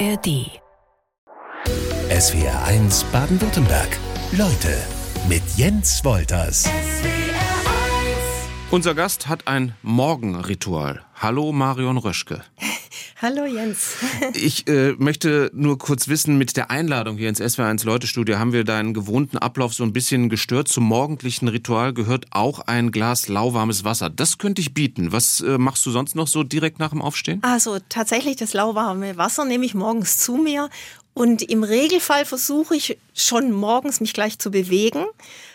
ARD. SWR 1 Baden-Württemberg. Leute mit Jens Wolters. Unser Gast hat ein Morgenritual. Hallo Marion Röschke. Hallo Jens. Ich äh, möchte nur kurz wissen, mit der Einladung hier ins SWR1 Leute-Studio haben wir deinen gewohnten Ablauf so ein bisschen gestört. Zum morgendlichen Ritual gehört auch ein Glas lauwarmes Wasser. Das könnte ich bieten. Was äh, machst du sonst noch so direkt nach dem Aufstehen? Also tatsächlich das lauwarme Wasser nehme ich morgens zu mir und im Regelfall versuche ich schon morgens mich gleich zu bewegen.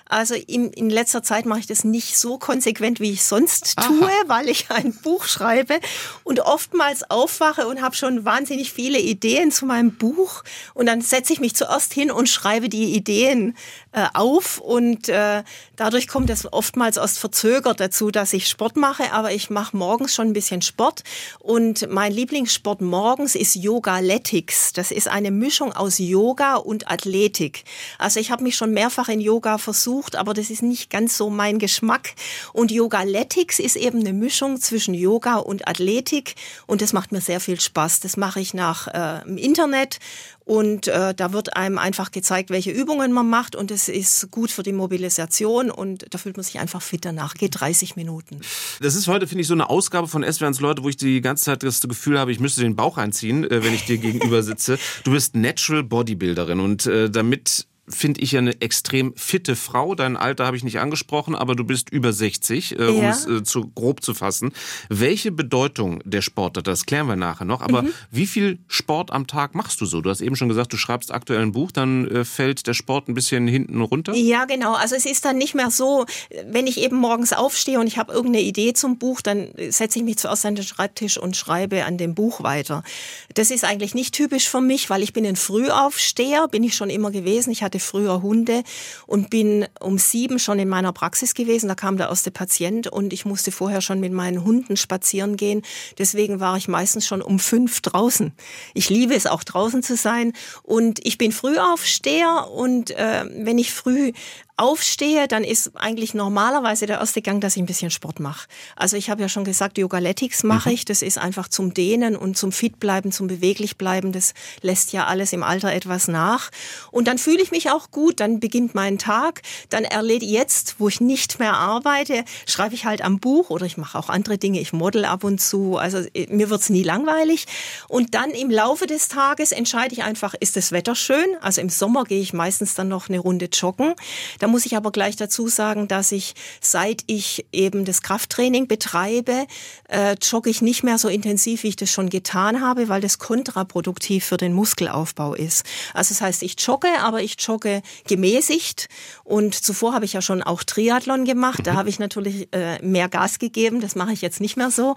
Also in, in letzter Zeit mache ich das nicht so konsequent, wie ich sonst tue, Aha. weil ich ein Buch schreibe und oftmals aufwache und habe schon wahnsinnig viele Ideen zu meinem Buch. Und dann setze ich mich zuerst hin und schreibe die Ideen äh, auf. Und äh, dadurch kommt es oftmals erst verzögert dazu, dass ich Sport mache. Aber ich mache morgens schon ein bisschen Sport. Und mein Lieblingssport morgens ist Yogaletics. Das ist eine Mischung aus Yoga und Athletik. Also ich habe mich schon mehrfach in Yoga versucht versucht, aber das ist nicht ganz so mein Geschmack. Und Yogaletics ist eben eine Mischung zwischen Yoga und Athletik und das macht mir sehr viel Spaß. Das mache ich nach äh, im Internet und äh, da wird einem einfach gezeigt, welche Übungen man macht und es ist gut für die Mobilisation und da fühlt man sich einfach fit danach. Geht 30 Minuten. Das ist heute, finde ich, so eine Ausgabe von SWRs Leute, wo ich die ganze Zeit das Gefühl habe, ich müsste den Bauch einziehen, äh, wenn ich dir gegenüber sitze. Du bist Natural Bodybuilderin und äh, damit finde ich ja eine extrem fitte Frau. Dein Alter habe ich nicht angesprochen, aber du bist über 60, äh, um es äh, zu grob zu fassen. Welche Bedeutung der Sport hat, das klären wir nachher noch. Aber mhm. wie viel Sport am Tag machst du so? Du hast eben schon gesagt, du schreibst aktuell ein Buch, dann äh, fällt der Sport ein bisschen hinten runter? Ja, genau. Also es ist dann nicht mehr so, wenn ich eben morgens aufstehe und ich habe irgendeine Idee zum Buch, dann setze ich mich zuerst an den Schreibtisch und schreibe an dem Buch weiter. Das ist eigentlich nicht typisch für mich, weil ich bin ein Frühaufsteher, bin ich schon immer gewesen. Ich hatte hatte früher Hunde und bin um sieben schon in meiner Praxis gewesen. Da kam der erste Patient und ich musste vorher schon mit meinen Hunden spazieren gehen. Deswegen war ich meistens schon um fünf draußen. Ich liebe es auch draußen zu sein und ich bin Frühaufsteher und äh, wenn ich früh aufstehe, dann ist eigentlich normalerweise der erste Gang, dass ich ein bisschen Sport mache. Also ich habe ja schon gesagt, Yogaletics mache mhm. ich. Das ist einfach zum Dehnen und zum Fit bleiben, zum beweglich bleiben. Das lässt ja alles im Alter etwas nach. Und dann fühle ich mich auch gut. Dann beginnt mein Tag. Dann erledige jetzt, wo ich nicht mehr arbeite, schreibe ich halt am Buch oder ich mache auch andere Dinge. Ich model ab und zu. Also äh, mir wird's nie langweilig. Und dann im Laufe des Tages entscheide ich einfach, ist das Wetter schön? Also im Sommer gehe ich meistens dann noch eine Runde joggen. Da muss ich aber gleich dazu sagen, dass ich, seit ich eben das Krafttraining betreibe, äh, jogge ich nicht mehr so intensiv, wie ich das schon getan habe, weil das kontraproduktiv für den Muskelaufbau ist. Also das heißt, ich jogge, aber ich jogge gemäßigt. Und zuvor habe ich ja schon auch Triathlon gemacht. Da mhm. habe ich natürlich äh, mehr Gas gegeben. Das mache ich jetzt nicht mehr so.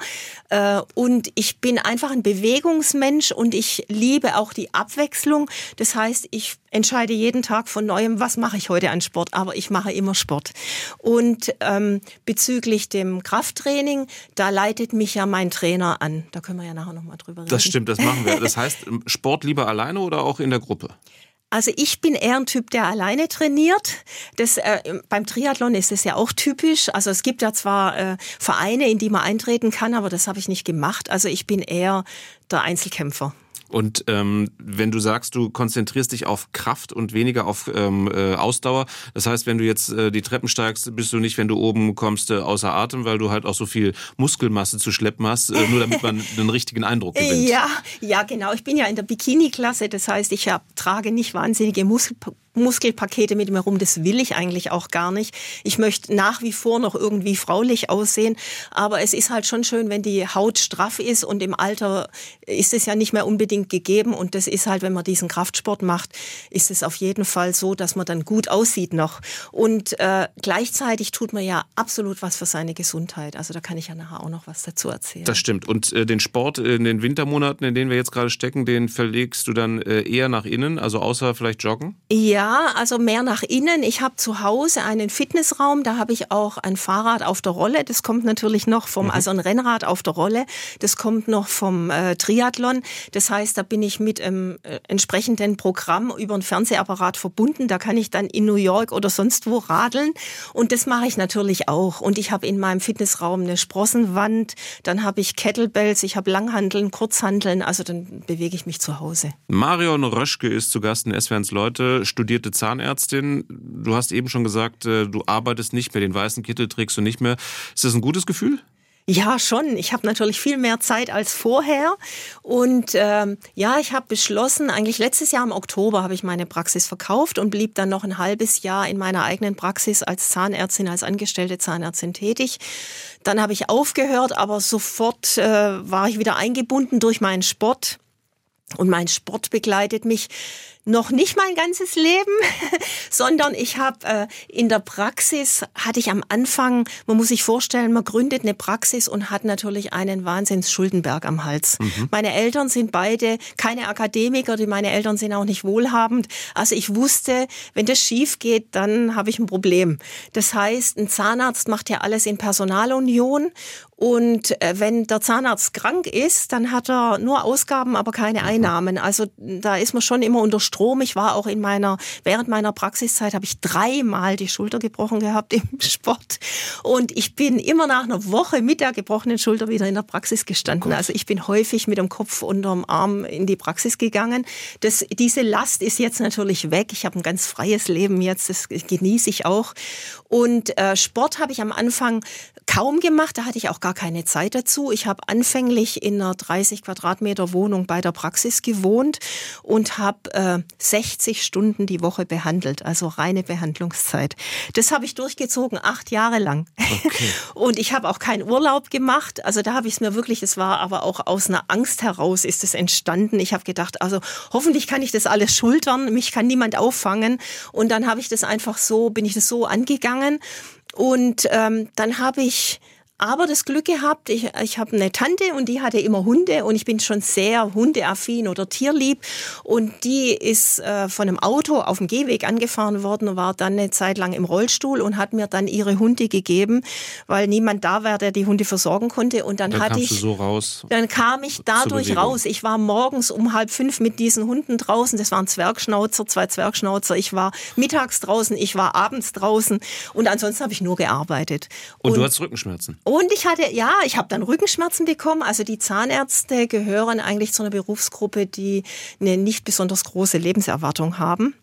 Äh, und ich bin einfach ein Bewegungsmensch und ich liebe auch die Abwechslung. Das heißt, ich entscheide jeden Tag von neuem, was mache ich heute an Sport, aber ich mache immer Sport. Und ähm, bezüglich dem Krafttraining, da leitet mich ja mein Trainer an. Da können wir ja nachher nochmal drüber reden. Das stimmt, das machen wir. Das heißt, Sport lieber alleine oder auch in der Gruppe? Also ich bin eher ein Typ, der alleine trainiert. Das, äh, beim Triathlon ist es ja auch typisch. Also es gibt ja zwar äh, Vereine, in die man eintreten kann, aber das habe ich nicht gemacht. Also ich bin eher der Einzelkämpfer. Und ähm, wenn du sagst, du konzentrierst dich auf Kraft und weniger auf ähm, äh, Ausdauer, das heißt, wenn du jetzt äh, die Treppen steigst, bist du nicht, wenn du oben kommst, äh, außer Atem, weil du halt auch so viel Muskelmasse zu schleppen hast, äh, nur damit man den richtigen Eindruck gewinnt. Ja, ja, genau. Ich bin ja in der Bikini-Klasse, das heißt, ich hab, trage nicht wahnsinnige Muskel Muskelpakete mit mir rum. Das will ich eigentlich auch gar nicht. Ich möchte nach wie vor noch irgendwie fraulich aussehen. Aber es ist halt schon schön, wenn die Haut straff ist und im Alter ist es ja nicht mehr unbedingt gegeben. Und das ist halt, wenn man diesen Kraftsport macht, ist es auf jeden Fall so, dass man dann gut aussieht noch. Und äh, gleichzeitig tut man ja absolut was für seine Gesundheit. Also da kann ich ja nachher auch noch was dazu erzählen. Das stimmt. Und äh, den Sport in den Wintermonaten, in denen wir jetzt gerade stecken, den verlegst du dann äh, eher nach innen, also außer vielleicht Joggen? Ja, Ja, also mehr nach innen. Ich habe zu Hause einen Fitnessraum, da habe ich auch ein Fahrrad auf der Rolle. Das kommt natürlich noch vom, mhm. also ein Rennrad auf der Rolle. Das kommt noch vom äh, Triathlon. Das heißt, da bin ich mit einem äh, entsprechenden Programm über einen Fernsehapparat verbunden. Da kann ich dann in New York oder sonst wo radeln. Und das mache ich natürlich auch. Und ich habe in meinem Fitnessraum eine Sprossenwand. Dann habe ich Kettlebells, ich habe Langhandeln, Kurzhandeln. Also dann bewege ich mich zu Hause. Marion Röschke ist zu Gast in SWRs Leute, studierte Zahnärztin. Du hast eben schon gesagt, äh, du arbeitest nicht mehr, den weißen Kittel trägst du nicht mehr. Ist das ein gutes Gefühl? Ja, schon. Ich habe natürlich viel mehr Zeit als vorher. Und ähm, ja, ich habe beschlossen, eigentlich letztes Jahr im Oktober habe ich meine Praxis verkauft und blieb dann noch ein halbes Jahr in meiner eigenen Praxis als Zahnärztin, als angestellte Zahnärztin tätig. Dann habe ich aufgehört, aber sofort äh, war ich wieder eingebunden durch meinen Sport. Und mein Sport begleitet mich noch nicht mein ganzes Leben, sondern ich habe äh, in der Praxis, hatte ich am Anfang, man muss sich vorstellen, man gründet eine Praxis und hat natürlich einen Wahnsinns Schuldenberg am Hals. Mhm. Meine Eltern sind beide keine Akademiker, die meine Eltern sind auch nicht wohlhabend. Also ich wusste, wenn das schief geht, dann habe ich ein Problem. Das heißt, ein Zahnarzt macht ja alles in Personalunion und äh, wenn der Zahnarzt krank ist, dann hat er nur Ausgaben, aber keine mhm. Einnahmen. Also da ist man schon immer unter Strom. Ich war auch in meiner, während meiner Praxiszeit habe ich dreimal die Schulter gebrochen gehabt im Sport. Und ich bin immer nach einer Woche mit der gebrochenen Schulter wieder in der Praxis gestanden. Oh also ich bin häufig mit dem Kopf unterm Arm in die Praxis gegangen. Das, diese Last ist jetzt natürlich weg. Ich habe ein ganz freies Leben jetzt. Das genieße ich auch. Und äh, Sport habe ich am Anfang kaum gemacht. Da hatte ich auch gar keine Zeit dazu. Ich habe anfänglich in einer 30 Quadratmeter Wohnung bei der Praxis gewohnt und habe äh, 60 Stunden die Woche behandelt, also reine Behandlungszeit. Das habe ich durchgezogen, acht Jahre lang. Okay. Und ich habe auch keinen Urlaub gemacht. Also da habe ich es mir wirklich, es war aber auch aus einer Angst heraus ist es entstanden. Ich habe gedacht, also hoffentlich kann ich das alles schultern, mich kann niemand auffangen. Und dann habe ich das einfach so, bin ich das so angegangen. Und ähm, dann habe ich aber das Glück gehabt, ich, ich habe eine Tante und die hatte immer Hunde und ich bin schon sehr hundeaffin oder tierlieb und die ist äh, von einem Auto auf dem Gehweg angefahren worden und war dann eine Zeit lang im Rollstuhl und hat mir dann ihre Hunde gegeben, weil niemand da war, der die Hunde versorgen konnte und dann, dann hatte ich so raus. Dann kam ich dadurch raus. Ich war morgens um halb fünf mit diesen Hunden draußen. Das waren Zwergschnauzer, zwei Zwergschnauzer. Ich war mittags draußen, ich war abends draußen und ansonsten habe ich nur gearbeitet. Und, und du hattest Rückenschmerzen? Und ich hatte, ja, ich habe dann Rückenschmerzen bekommen. Also die Zahnärzte gehören eigentlich zu einer Berufsgruppe, die eine nicht besonders große Lebenserwartung haben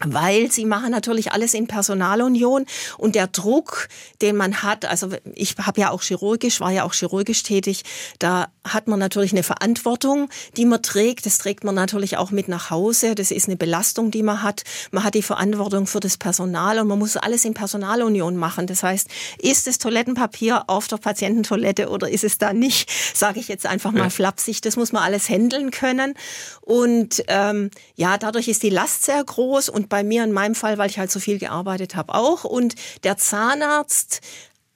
weil sie machen natürlich alles in Personalunion und der Druck, den man hat, also ich habe ja auch chirurgisch, war ja auch chirurgisch tätig, da hat man natürlich eine Verantwortung, die man trägt. Das trägt man natürlich auch mit nach Hause. Das ist eine Belastung, die man hat. Man hat die Verantwortung für das Personal und man muss alles in Personalunion machen. Das heißt, ist das Toilettenpapier auf der Patiententoilette oder ist es da nicht? Sage ich jetzt einfach mal ja. flapsig. Das muss man alles handeln können. Und ähm, ja, dadurch ist die Last sehr groß und bei mir in meinem Fall, weil ich halt so viel gearbeitet habe, auch. Und der Zahnarzt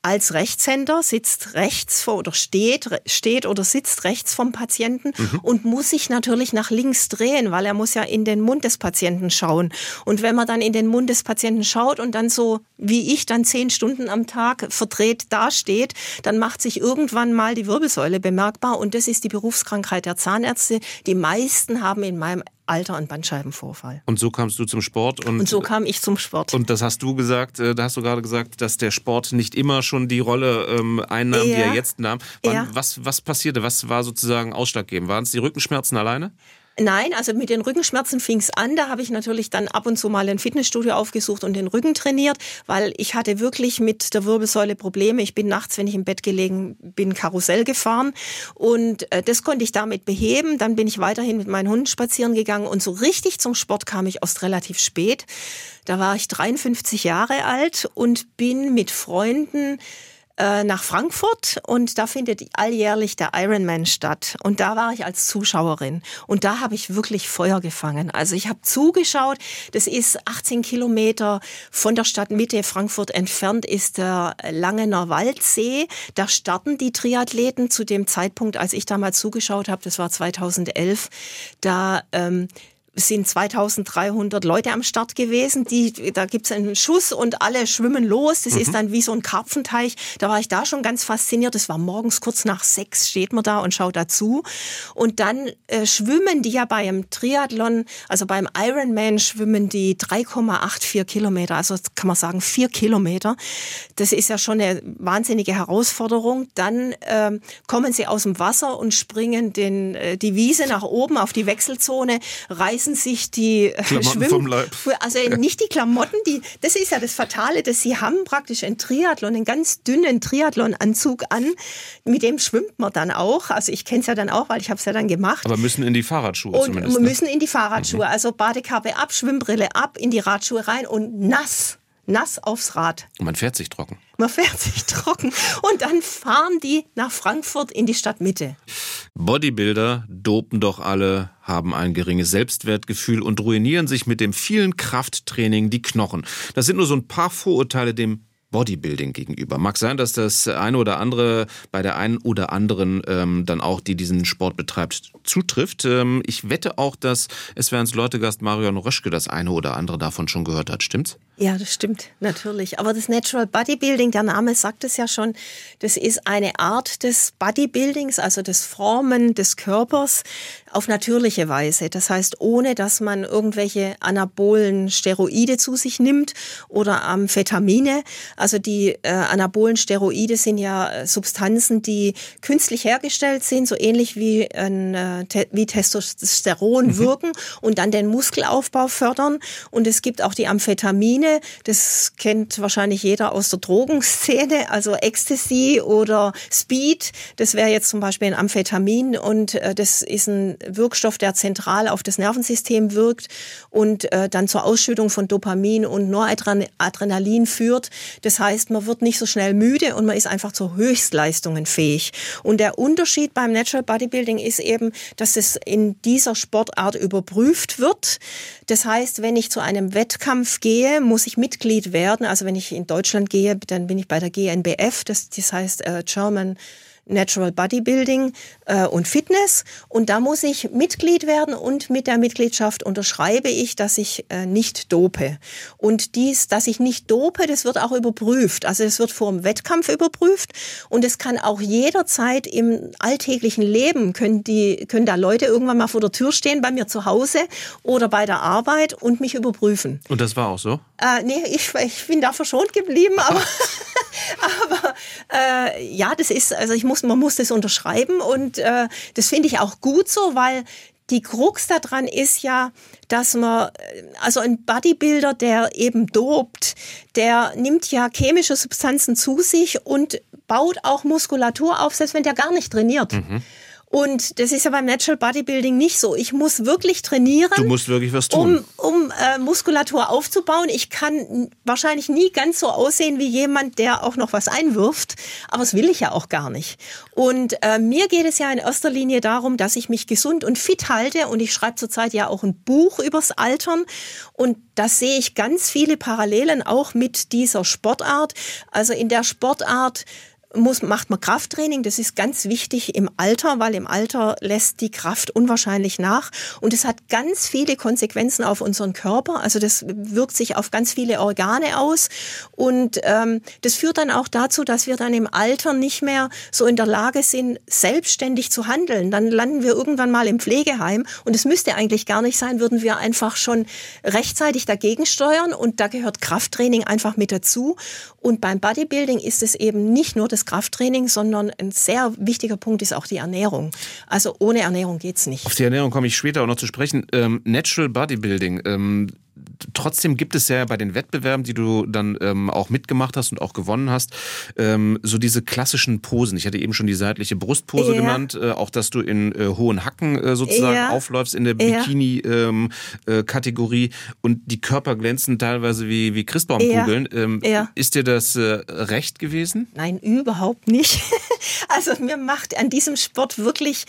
als Rechtshänder sitzt rechts vor oder steht, steht oder sitzt rechts vom Patienten mhm. und muss sich natürlich nach links drehen, weil er muss ja in den Mund des Patienten schauen. Und wenn man dann in den Mund des Patienten schaut und dann so wie ich dann zehn Stunden am Tag verdreht dasteht, dann macht sich irgendwann mal die Wirbelsäule bemerkbar und das ist die Berufskrankheit der Zahnärzte. Die meisten haben in meinem Alter- und Bandscheibenvorfall. Und so kamst du zum Sport? Und, und so kam ich zum Sport. Und das hast du gesagt, äh, da hast du gerade gesagt, dass der Sport nicht immer schon die Rolle ähm, einnahm, ja. die er jetzt nahm. Wann, ja. was, was passierte? Was war sozusagen ausschlaggebend? Waren es die Rückenschmerzen alleine? Nein, also mit den Rückenschmerzen fing es an. Da habe ich natürlich dann ab und zu mal ein Fitnessstudio aufgesucht und den Rücken trainiert, weil ich hatte wirklich mit der Wirbelsäule Probleme. Ich bin nachts, wenn ich im Bett gelegen bin, Karussell gefahren und äh, das konnte ich damit beheben. Dann bin ich weiterhin mit meinen Hunden spazieren gegangen und so richtig zum Sport kam ich erst relativ spät. Da war ich 53 Jahre alt und bin mit Freunden äh, nach Frankfurt und da findet alljährlich der Ironman statt. Und da war ich als Zuschauerin und da habe ich wirklich Feuer gefangen. Also ich habe zugeschaut, das ist 18 Kilometer von der Stadtmitte Frankfurt entfernt ist der Langener Waldsee. Da starten die Triathleten zu dem Zeitpunkt, als ich damals zugeschaut habe, das war 2011, da ähm, sind 2300 Leute am Start gewesen. Die, da gibt's einen Schuss und alle schwimmen los. Das mhm. ist dann wie so ein Karpfenteich. Da war ich da schon ganz fasziniert. Das war morgens kurz nach sechs steht man da und schaut dazu. Und dann äh, schwimmen die ja beim Triathlon, also beim Ironman schwimmen die 3,84 Kilometer. Also kann man sagen vier Kilometer. Das ist ja schon eine wahnsinnige Herausforderung. Dann ähm, kommen sie aus dem Wasser und springen den, äh, die Wiese nach oben auf die Wechselzone, reißen sich die äh, Klamotten vom Leib. Also nicht die Klamotten, die, das ist ja das Fatale, dass sie haben praktisch einen Triathlon, einen ganz dünnen Triathlonanzug an, mit dem schwimmt man dann auch. Also ich kenne es ja dann auch, weil ich habe es ja dann gemacht. Aber müssen in die Fahrradschuhe und zumindest. Ne? müssen in die Fahrradschuhe, mhm. also Badekappe ab, Schwimmbrille ab, in die Radschuhe rein und nass nass aufs Rad. Und man fährt sich trocken. Man fährt sich trocken und dann fahren die nach Frankfurt in die Stadtmitte. Bodybuilder dopen doch alle, haben ein geringes Selbstwertgefühl und ruinieren sich mit dem vielen Krafttraining die Knochen. Das sind nur so ein paar Vorurteile dem Bodybuilding gegenüber. Mag sein, dass das eine oder andere bei der einen oder anderen ähm, dann auch, die diesen Sport betreibt, zutrifft. Ähm, ich wette auch, dass es während Leutegast Marion Röschke das eine oder andere davon schon gehört hat. Stimmt's? Ja, das stimmt, natürlich. Aber das Natural Bodybuilding, der Name sagt es ja schon, das ist eine Art des Bodybuildings, also des Formen des Körpers auf natürliche Weise. Das heißt, ohne dass man irgendwelche anabolen Steroide zu sich nimmt oder Amphetamine. Also die äh, anabolen Steroide sind ja äh, Substanzen, die künstlich hergestellt sind, so ähnlich wie, ein, äh, wie Testosteron mhm. wirken und dann den Muskelaufbau fördern. Und es gibt auch die Amphetamine, Heroine, das kennt wahrscheinlich jeder aus der Drogenszene, also Ecstasy oder Speed, das wäre jetzt zum Beispiel ein Amphetamin und äh, das ist ein Wirkstoff, der zentral auf das Nervensystem wirkt und äh, dann zur Ausschüttung von Dopamin und Noradrenalin führt. Das heißt, man wird nicht so schnell müde und man ist einfach zu Höchstleistungen fähig. Und der Unterschied beim Natural Bodybuilding ist eben, dass es in dieser Sportart überprüft wird. Das heißt, wenn ich zu einem Wettkampf gehe, muss muss ich Mitglied werden. Also wenn ich in Deutschland gehe, dann bin ich bei der GNBF, das, das heißt äh, German Natural Bodybuilding äh, und Fitness. Und da muss ich Mitglied werden und mit der Mitgliedschaft unterschreibe ich, dass ich äh, nicht dope. Und dies, dass ich nicht dope, das wird auch überprüft. Also es wird vor dem Wettkampf überprüft und es kann auch jederzeit im alltäglichen Leben, können, die, können da Leute irgendwann mal vor der Tür stehen, bei mir zu Hause oder bei der Arbeit und mich überprüfen. Und das war auch so? Äh, nee, ich, ich bin da verschont geblieben, aber, aber äh, ja, das ist, also ich muss, man muss das unterschreiben und äh, das finde ich auch gut so, weil die Krux daran ist ja, dass man, also ein Bodybuilder, der eben dopt, der nimmt ja chemische Substanzen zu sich und baut auch Muskulatur auf, selbst wenn der gar nicht trainiert. Mhm. Und das ist ja beim Natural Bodybuilding nicht so. Ich muss wirklich trainieren. Du musst wirklich was tun. Um, um äh, Muskulatur aufzubauen. Ich kann wahrscheinlich nie ganz so aussehen wie jemand, der auch noch was einwirft. Aber das will ich ja auch gar nicht. Und äh, mir geht es ja in erster Linie darum, dass ich mich gesund und fit halte. Und ich schreibe zurzeit ja auch ein Buch übers Altern. Und da sehe ich ganz viele Parallelen auch mit dieser Sportart. Also in der Sportart muss, macht man Krafttraining. Das ist ganz wichtig im Alter, weil im Alter lässt die Kraft unwahrscheinlich nach. Und es hat ganz viele Konsequenzen auf unseren Körper. Also das wirkt sich auf ganz viele Organe aus. Und ähm, das führt dann auch dazu, dass wir dann im Alter nicht mehr so in der Lage sind, selbstständig zu handeln. Dann landen wir irgendwann mal im Pflegeheim. Und es müsste eigentlich gar nicht sein, würden wir einfach schon rechtzeitig dagegen steuern. Und da gehört Krafttraining einfach mit dazu. Und beim Bodybuilding ist es eben nicht nur das Krafttraining, sondern ein sehr wichtiger Punkt ist auch die Ernährung. Also ohne Ernährung geht's nicht. Auf die Ernährung komme ich später auch noch zu sprechen. Ähm, Natural Bodybuilding, ähm, trotzdem gibt es ja bei den Wettbewerben, die du dann ähm, auch mitgemacht hast und auch gewonnen hast, ähm, so diese klassischen Posen. Ich hatte eben schon die seitliche Brustpose ja. genannt, äh, auch dass du in äh, hohen Hacken äh, sozusagen ja. aufläufst in der Bikini-Kategorie ähm, äh, und die Körper glänzen teilweise wie, wie Christbaumkugeln. Ja. Ähm, ist dir das äh, recht gewesen? Nein, überhaupt nicht. also mir macht an diesem Sport wirklich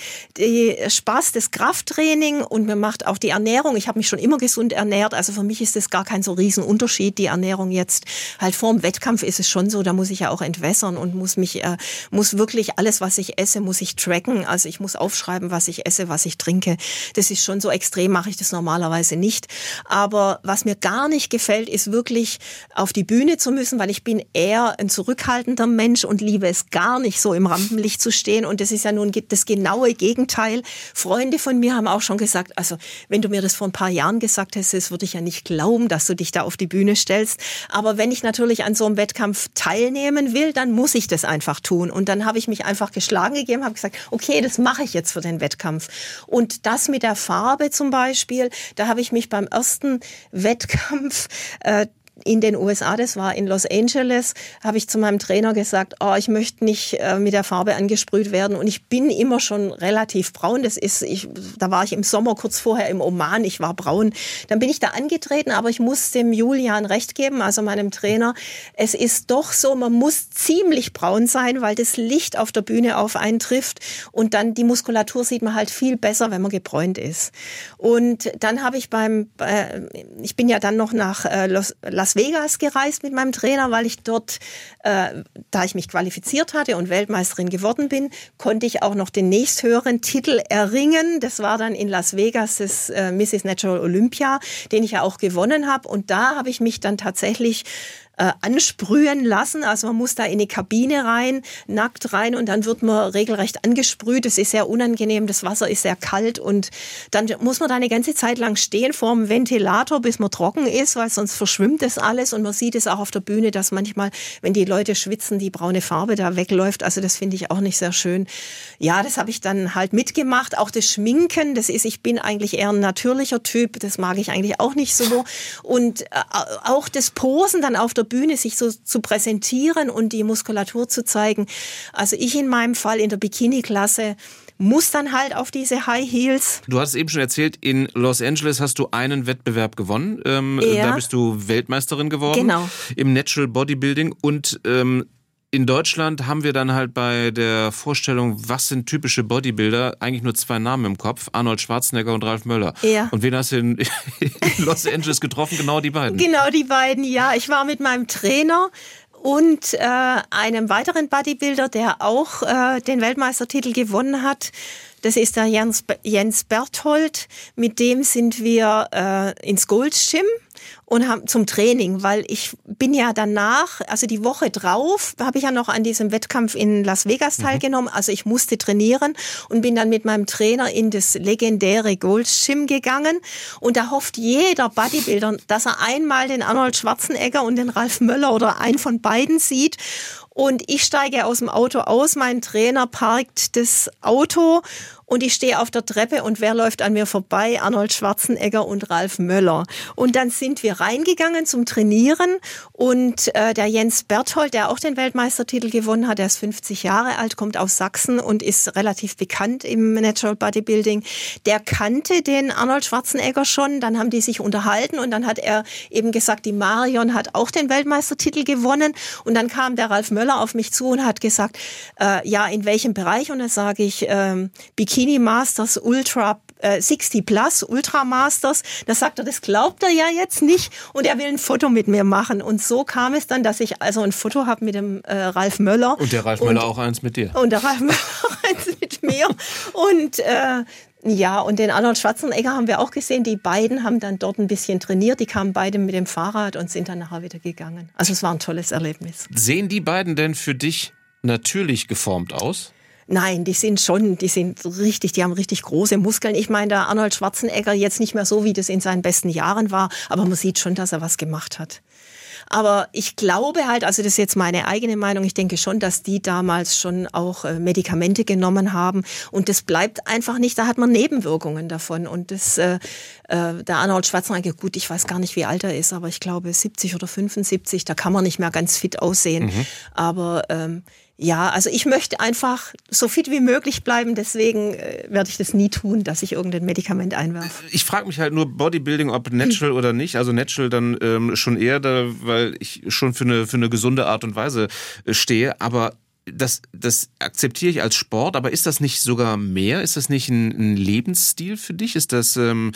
Spaß des Krafttraining und mir macht auch die Ernährung. Ich habe mich schon immer gesund ernährt. Also für mich eigentlich ist es gar kein so Riesenunterschied, die Ernährung jetzt. Halt vorm Wettkampf ist es schon so, da muss ich ja auch entwässern und muss mich, äh, muss wirklich alles, was ich esse, muss ich tracken. Also ich muss aufschreiben, was ich esse, was ich trinke. Das ist schon so extrem, mache ich das normalerweise nicht. Aber was mir gar nicht gefällt, ist wirklich auf die Bühne zu müssen, weil ich bin eher ein zurückhaltender Mensch und liebe es gar nicht so im Rampenlicht zu stehen. Und das ist ja nun das genaue Gegenteil. Freunde von mir haben auch schon gesagt, also wenn du mir das vor ein paar Jahren gesagt hättest, würde ich ja nicht glauben, dass du dich da auf die Bühne stellst. Aber wenn ich natürlich an so einem Wettkampf teilnehmen will, dann muss ich das einfach tun. Und dann habe ich mich einfach geschlagen gegeben, habe gesagt, okay, das mache ich jetzt für den Wettkampf. Und das mit der Farbe zum Beispiel, da habe ich mich beim ersten Wettkampf äh, in den USA, das war in Los Angeles, habe ich zu meinem Trainer gesagt, oh, ich möchte nicht äh, mit der Farbe angesprüht werden und ich bin immer schon relativ braun. Das ist, ich, da war ich im Sommer kurz vorher im Oman, ich war braun. Dann bin ich da angetreten, aber ich muss dem Julian recht geben, also meinem Trainer. Es ist doch so, man muss ziemlich braun sein, weil das Licht auf der Bühne auf einen trifft und dann die Muskulatur sieht man halt viel besser, wenn man gebräunt ist. Und dann habe ich beim, äh, ich bin ja dann noch nach äh, Las Vegas gereist mit meinem Trainer, weil ich dort, äh, da ich mich qualifiziert hatte und Weltmeisterin geworden bin, konnte ich auch noch den nächsthöheren Titel erringen. Das war dann in Las Vegas das äh, Mrs. Natural Olympia, den ich ja auch gewonnen habe. Und da habe ich mich dann tatsächlich äh, ansprühen lassen. Also man muss da in eine Kabine rein, nackt rein und dann wird man regelrecht angesprüht. Das ist sehr unangenehm, das Wasser ist sehr kalt und dann muss man da eine ganze Zeit lang stehen vor dem Ventilator, bis man trocken ist, weil sonst verschwimmt das alles und man sieht es auch auf der Bühne, dass manchmal, wenn die Leute schwitzen, die braune Farbe da wegläuft. Also das finde ich auch nicht sehr schön. Ja, das habe ich dann halt mitgemacht. Auch das Schminken, das ist, ich bin eigentlich eher ein natürlicher Typ, das mag ich eigentlich auch nicht so. Und äh, auch das Posen dann auf der Bühne sich so zu präsentieren und die Muskulatur zu zeigen. Also ich in meinem Fall in der Bikini-Klasse muss dann halt auf diese High Heels. Du hast eben schon erzählt, in Los Angeles hast du einen Wettbewerb gewonnen. Ähm, ja. Da bist du Weltmeisterin geworden. Genau. Im Natural Bodybuilding und ähm, in Deutschland haben wir dann halt bei der Vorstellung, was sind typische Bodybuilder, eigentlich nur zwei Namen im Kopf, Arnold Schwarzenegger und Ralf Möller. Ja. Und wen hast du in, Los Angeles getroffen? Genau die beiden. Genau die beiden, ja. Ich war mit meinem Trainer und äh, einem weiteren Bodybuilder, der auch äh, den Weltmeistertitel gewonnen hat. Das ist der Jens, Jens Berthold. Mit dem sind wir äh, ins Gold's Gym und haben zum Training, weil ich bin ja danach, also die Woche drauf, habe ich ja noch an diesem Wettkampf in Las Vegas mhm. teilgenommen. Also ich musste trainieren und bin dann mit meinem Trainer in das legendäre Gold's Gym gegangen. Und da hofft jeder Bodybuilder, dass er einmal den Arnold Schwarzenegger und den Ralf Möller oder einen von beiden sieht. Und ich steige aus dem Auto aus, mein Trainer parkt das Auto und ich stehe auf der Treppe und wer läuft an mir vorbei? Arnold Schwarzenegger und Ralf Möller. Und dann sind wir reingegangen zum Trainieren und äh, der Jens Berthold, der auch den Weltmeistertitel gewonnen hat, der ist 50 Jahre alt, kommt aus Sachsen und ist relativ bekannt im Natural Bodybuilding, der kannte den Arnold Schwarzenegger schon, dann haben die sich unterhalten und dann hat er eben gesagt, die Marion hat auch den Weltmeistertitel gewonnen und dann kam der Ralf Möller auf mich zu und hat gesagt, äh, ja, in welchem Bereich? Und dann sage ich, ähm, Bikini Masters Ultra äh, 60 Plus Ultra Masters. Da sagt er, das glaubt er ja jetzt nicht und er will ein Foto mit mir machen. Und so kam es dann, dass ich also ein Foto habe mit dem äh, Ralf Möller. Und der Ralf Möller auch eins mit dir. Und der Ralf Möller auch eins mit mir. Und äh, ja, und den Arnold Schwarzenegger haben wir auch gesehen. Die beiden haben dann dort ein bisschen trainiert. Die kamen beide mit dem Fahrrad und sind dann nachher wieder gegangen. Also es war ein tolles Erlebnis. Sehen die beiden denn für dich natürlich geformt aus? Nein, die sind schon, die sind richtig, die haben richtig große Muskeln. Ich meine, der Arnold Schwarzenegger jetzt nicht mehr so, wie das in seinen besten Jahren war, aber man sieht schon, dass er was gemacht hat. Aber ich glaube halt, also das ist jetzt meine eigene Meinung, ich denke schon, dass die damals schon auch äh, Medikamente genommen haben und das bleibt einfach nicht, da hat man Nebenwirkungen davon und das, äh, äh, der Arnold Schwarzenegger, gut, ich weiß gar nicht, wie alt er ist, aber ich glaube 70 oder 75, da kann man nicht mehr ganz fit aussehen, mhm. aber ähm, ja, also ich möchte einfach so fit wie möglich bleiben, deswegen äh, werde ich das nie tun, dass ich irgendein Medikament einwerfe. Ich frage mich halt nur Bodybuilding, ob natural hm. oder nicht. Also natural dann ähm, schon eher, da, weil ich schon für eine, für eine gesunde Art und Weise äh, stehe. Aber das, das akzeptiere ich als Sport, aber ist das nicht sogar mehr? Ist das nicht ein, ein Lebensstil für dich? Ist das ähm,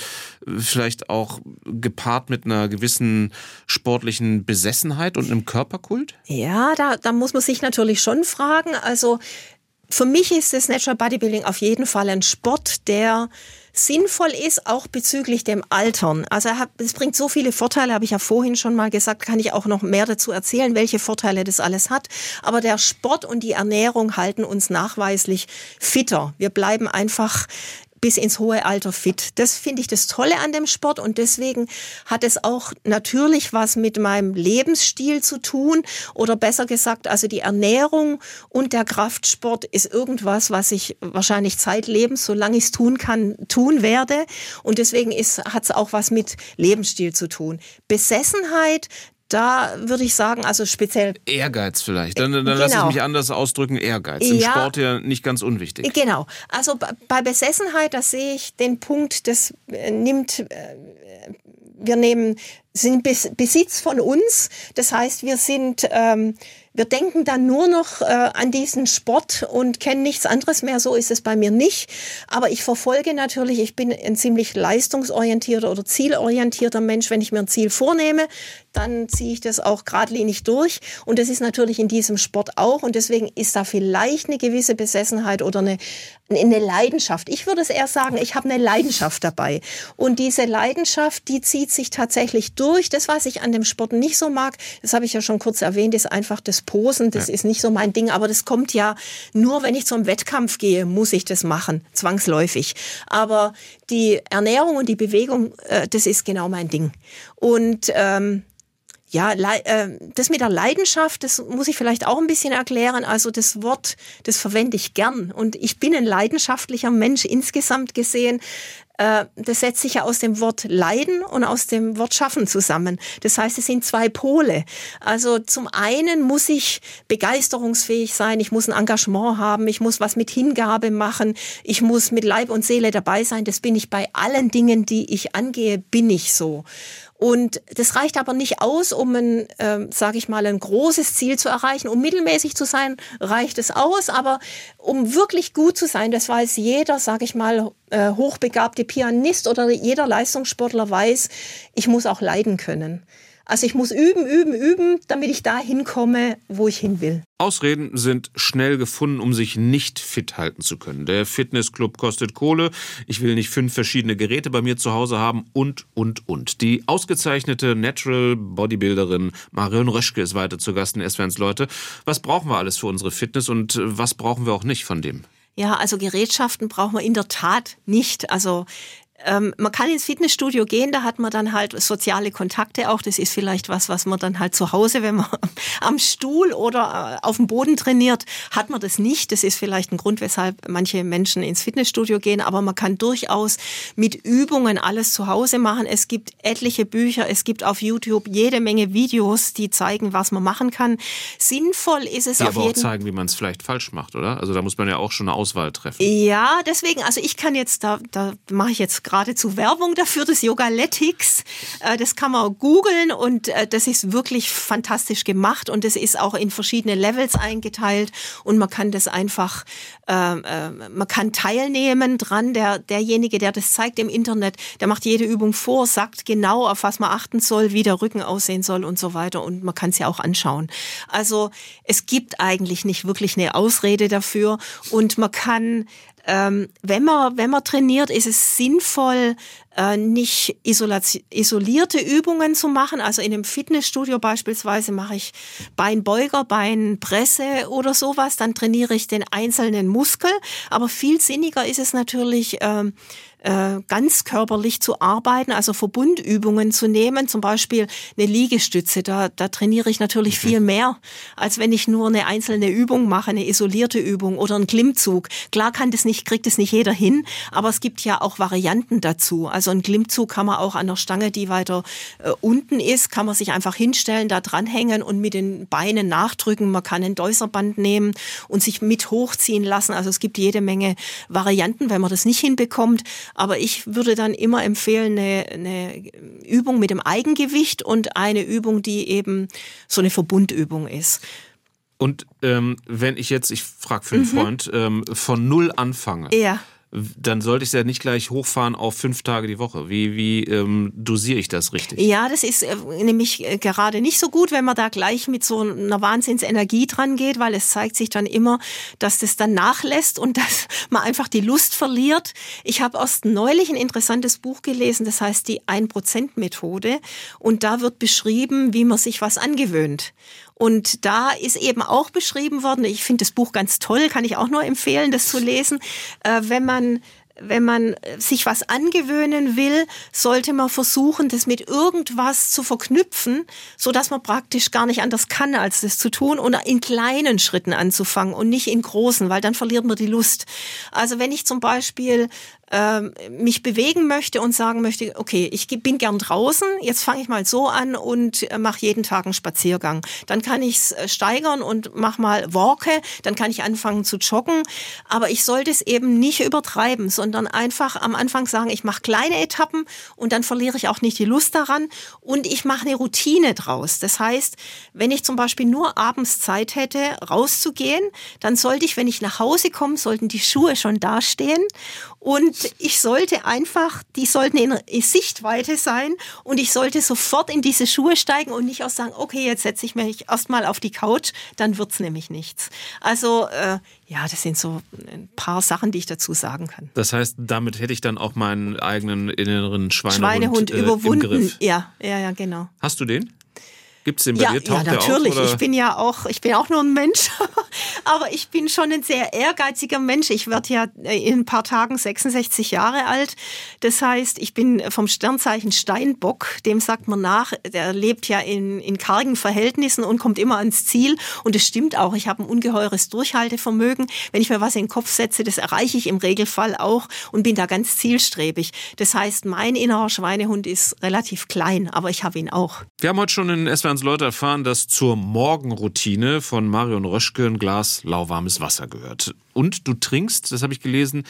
vielleicht auch gepaart mit einer gewissen sportlichen Besessenheit und einem Körperkult? Ja, da, da muss man sich natürlich schon fragen. Also für mich ist das Natural Bodybuilding auf jeden Fall ein Sport, der sinnvoll ist, auch bezüglich dem Altern. Also es bringt so viele Vorteile, habe ich ja vorhin schon mal gesagt, kann ich auch noch mehr dazu erzählen, welche Vorteile das alles hat. Aber der Sport und die Ernährung halten uns nachweislich fitter. Wir bleiben einfach bis ins hohe Alter fit. Das finde ich das Tolle an dem Sport und deswegen hat es auch natürlich was mit meinem Lebensstil zu tun oder besser gesagt, also die Ernährung und der Kraftsport ist irgendwas, was ich wahrscheinlich zeitlebens, solange ich es tun kann, tun werde und deswegen hat es auch was mit Lebensstil zu tun. Besessenheit, da würde ich sagen, also speziell. Ehrgeiz vielleicht. Dann, dann genau. lasse ich mich anders ausdrücken, Ehrgeiz. Im ja, Sport ja nicht ganz unwichtig. Genau. Also bei Besessenheit, da sehe ich den Punkt, das äh, nimmt, äh, wir nehmen, sind Besitz von uns. Das heißt, wir sind, ähm, wir denken dann nur noch äh, an diesen Sport und kennen nichts anderes mehr. So ist es bei mir nicht. Aber ich verfolge natürlich, ich bin ein ziemlich leistungsorientierter oder zielorientierter Mensch. Wenn ich mir ein Ziel vornehme, dann ziehe ich das auch geradlinig durch. Und das ist natürlich in diesem Sport auch. Und deswegen ist da vielleicht eine gewisse Besessenheit oder eine, eine Leidenschaft. Ich würde es eher sagen, ich habe eine Leidenschaft dabei. Und diese Leidenschaft, die zieht sich tatsächlich durch. Das, was ich an dem Sport nicht so mag, das habe ich ja schon kurz erwähnt, ist einfach das Posen, das ja. ist nicht so mein Ding, aber das kommt ja nur, wenn ich zum Wettkampf gehe, muss ich das machen, zwangsläufig. Aber die Ernährung und die Bewegung, äh, das ist genau mein Ding. Und ähm, ja, äh, das mit der Leidenschaft, das muss ich vielleicht auch ein bisschen erklären. Also das Wort, das verwende ich gern. Und ich bin ein leidenschaftlicher Mensch insgesamt gesehen. Äh, das setzt sich ja aus dem Wort Leiden und aus dem Wort Schaffen zusammen. Das heißt, es sind zwei Pole. Also zum einen muss ich begeisterungsfähig sein, ich muss ein Engagement haben, ich muss was mit Hingabe machen, ich muss mit Leib und Seele dabei sein. Das bin ich bei allen Dingen, die ich angehe, bin ich so. Und das reicht aber nicht aus, um ein, äh, sage ich mal, ein großes Ziel zu erreichen. Um mittelmäßig zu sein, reicht es aus. Aber um wirklich gut zu sein, das weiß jeder, sage ich mal, äh, hochbegabte Pianist oder jeder Leistungssportler weiß, ich muss auch leiden können. Also ich muss üben, üben, üben, damit ich da hinkomme, wo ich hin will. Ausreden sind schnell gefunden, um sich nicht fit halten zu können. Der Fitnessclub kostet Kohle, ich will nicht fünf verschiedene Geräte bei mir zu Hause haben und, und, und. Die ausgezeichnete Natural Bodybuilderin Marion Röschke ist weiter zu Gast in SWRs Leute. Was brauchen wir alles für unsere Fitness und was brauchen wir auch nicht von dem? Ja, also Gerätschaften brauchen wir in der Tat nicht. Also ähm, man kann ins Fitnessstudio gehen, da hat man dann halt soziale Kontakte auch. Das ist vielleicht was, was man dann halt zu Hause, wenn man am Stuhl oder äh, auf dem Boden trainiert, hat man das nicht. Das ist vielleicht ein Grund, weshalb manche Menschen ins Fitnessstudio gehen. Aber man kann durchaus mit Übungen alles zu Hause machen. Es gibt etliche Bücher, es gibt auf YouTube jede Menge Videos, die zeigen, was man machen kann. Sinnvoll ist es die auf aber jeden auch zeigen, wie man es vielleicht falsch macht, oder? Also da muss man ja auch schon eine Auswahl treffen. Ja, deswegen, also ich kann jetzt, da, da mache ich jetzt geradezu Werbung dafür, das Yogaletics. Äh, das kann man googeln und äh, das ist wirklich fantastisch gemacht und es ist auch in verschiedene Levels eingeteilt und man kann das einfach, ähm, äh, man kann teilnehmen dran. Der, derjenige, der das zeigt im Internet, der macht jede Übung vor, sagt genau, auf was man achten soll, wie der Rücken aussehen soll und so weiter und man kann es ja auch anschauen. Also es gibt eigentlich nicht wirklich eine Ausrede dafür und man kann ähm, wenn man wenn man trainiert, ist es sinnvoll, äh, nicht isolierte Übungen zu machen. Also in einem Fitnessstudio beispielsweise mache ich Beinbeuger, Beinpresse oder sowas. Dann trainiere ich den einzelnen Muskel. Aber viel sinniger ist es natürlich. Ähm, äh, ganz körperlich zu arbeiten, also Verbundübungen zu nehmen, zum Beispiel eine Liegestütze. Da, da trainiere ich natürlich viel mehr, als wenn ich nur eine einzelne Übung mache, eine isolierte Übung oder einen Klimmzug. Klar kann das nicht, kriegt es nicht jeder hin, aber es gibt ja auch Varianten dazu. Also ein Klimmzug kann man auch an der Stange, die weiter äh, unten ist, kann man sich einfach hinstellen, da dranhängen und mit den Beinen nachdrücken. Man kann ein Däuserband nehmen und sich mit hochziehen lassen. Also es gibt jede Menge Varianten, wenn man das nicht hinbekommt. Aber ich würde dann immer empfehlen, eine, eine Übung mit dem Eigengewicht und eine Übung, die eben so eine Verbundübung ist. Und ähm, wenn ich jetzt, ich frage für einen mhm. Freund, ähm, von null anfange, ja dann sollte ich es ja nicht gleich hochfahren auf fünf Tage die Woche. Wie, wie ähm, dosiere ich das richtig? Ja, das ist äh, nämlich äh, gerade nicht so gut, wenn man da gleich mit so einer Wahnsinnsenergie dran geht, weil es zeigt sich dann immer, dass das dann nachlässt und dass man einfach die Lust verliert. Ich habe erst neulich ein interessantes Buch gelesen, das heißt die 1%-Methode und da wird beschrieben, wie man sich was angewöhnt. Und da ist eben auch beschrieben worden, ich finde das Buch ganz toll, kann ich auch nur empfehlen, das zu lesen, äh, wenn man wenn man sich was angewöhnen will, sollte man versuchen, das mit irgendwas zu verknüpfen, so dass man praktisch gar nicht anders kann, als das zu tun und in kleinen Schritten anzufangen und nicht in großen, weil dann verliert man die Lust. Also wenn ich zum Beispiel ähm, mich bewegen möchte und sagen möchte, okay, ich bin gern draußen, jetzt fange ich mal so an und äh, mache jeden Tag einen Spaziergang. Dann kann ich es äh, steigern und mach mal Walke, dann kann ich anfangen zu joggen. Aber ich sollte es eben nicht übertreiben, sondern einfach am Anfang sagen, ich mache kleine Etappen und dann verliere ich auch nicht die Lust daran und ich mache eine Routine draus. Das heißt, wenn ich zum Beispiel nur abends Zeit hätte, rauszugehen, dann sollte ich, wenn ich nach Hause komme, sollten die Schuhe schon dastehen und ich sollte einfach, die sollten in Sichtweite sein und ich sollte sofort in diese Schuhe steigen und nicht auch sagen, okay, jetzt setze ich mich erstmal auf die Couch, dann wird's nämlich nichts. Also äh, ja, das sind so ein paar Sachen, die ich dazu sagen kann. Das heißt, damit hätte ich dann auch meinen eigenen inneren Schweinehund, Schweinehund äh, überwunden. Ja, ja, ja, genau. Hast du den? Gibt es den bei ja, dir? Taucht ja, natürlich. Auf, ich bin ja auch, ich bin auch nur ein Mensch, aber ich bin schon ein sehr ehrgeiziger Mensch. Ich werde ja äh, in ein paar Tagen 66 Jahre alt. Das heißt, ich bin vom Sternzeichen Steinbock. Dem sagt man nach, der lebt ja in, in kargen Verhältnissen und kommt immer ans Ziel. Und es stimmt auch. Ich habe ein ungeheures Durchhaltevermögen. Wenn ich mir was in den Kopf setze, das erreiche ich im Regelfall auch und bin da ganz zielstrebig. Das heißt, mein innerer Schweinehund ist relativ klein, aber ich habe ihn auch. Wir haben heute schon in SWR uns Leute erfahren, dass zur Morgenroutine von Marion Röschke ein Glas lauwarmes Wasser gehört. Und du trinkst, das habe ich gelesen,